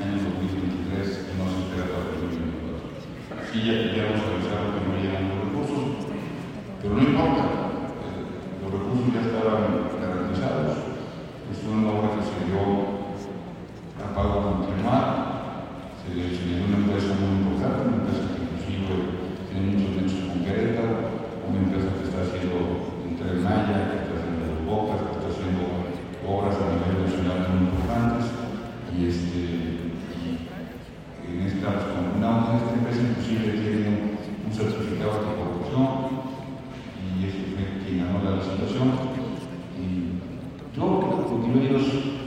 año 2023 y no se espera para el 2024. Sí, ya, hemos avisado que no llegan los recursos, pero no importa, eh, los recursos ya estaban garantizados, es una obra que se dio a pago confirmado, se dio una empresa muy importante, una empresa que inclusive tiene muchos nexos con Querétaro, una empresa que está haciendo entre Maya, que está haciendo bocas, que está haciendo obras a nivel nacional muy importantes, y este y en esta, una, esta empresa inclusive tiene un certificado de corrupción y es quien licitación. Y yo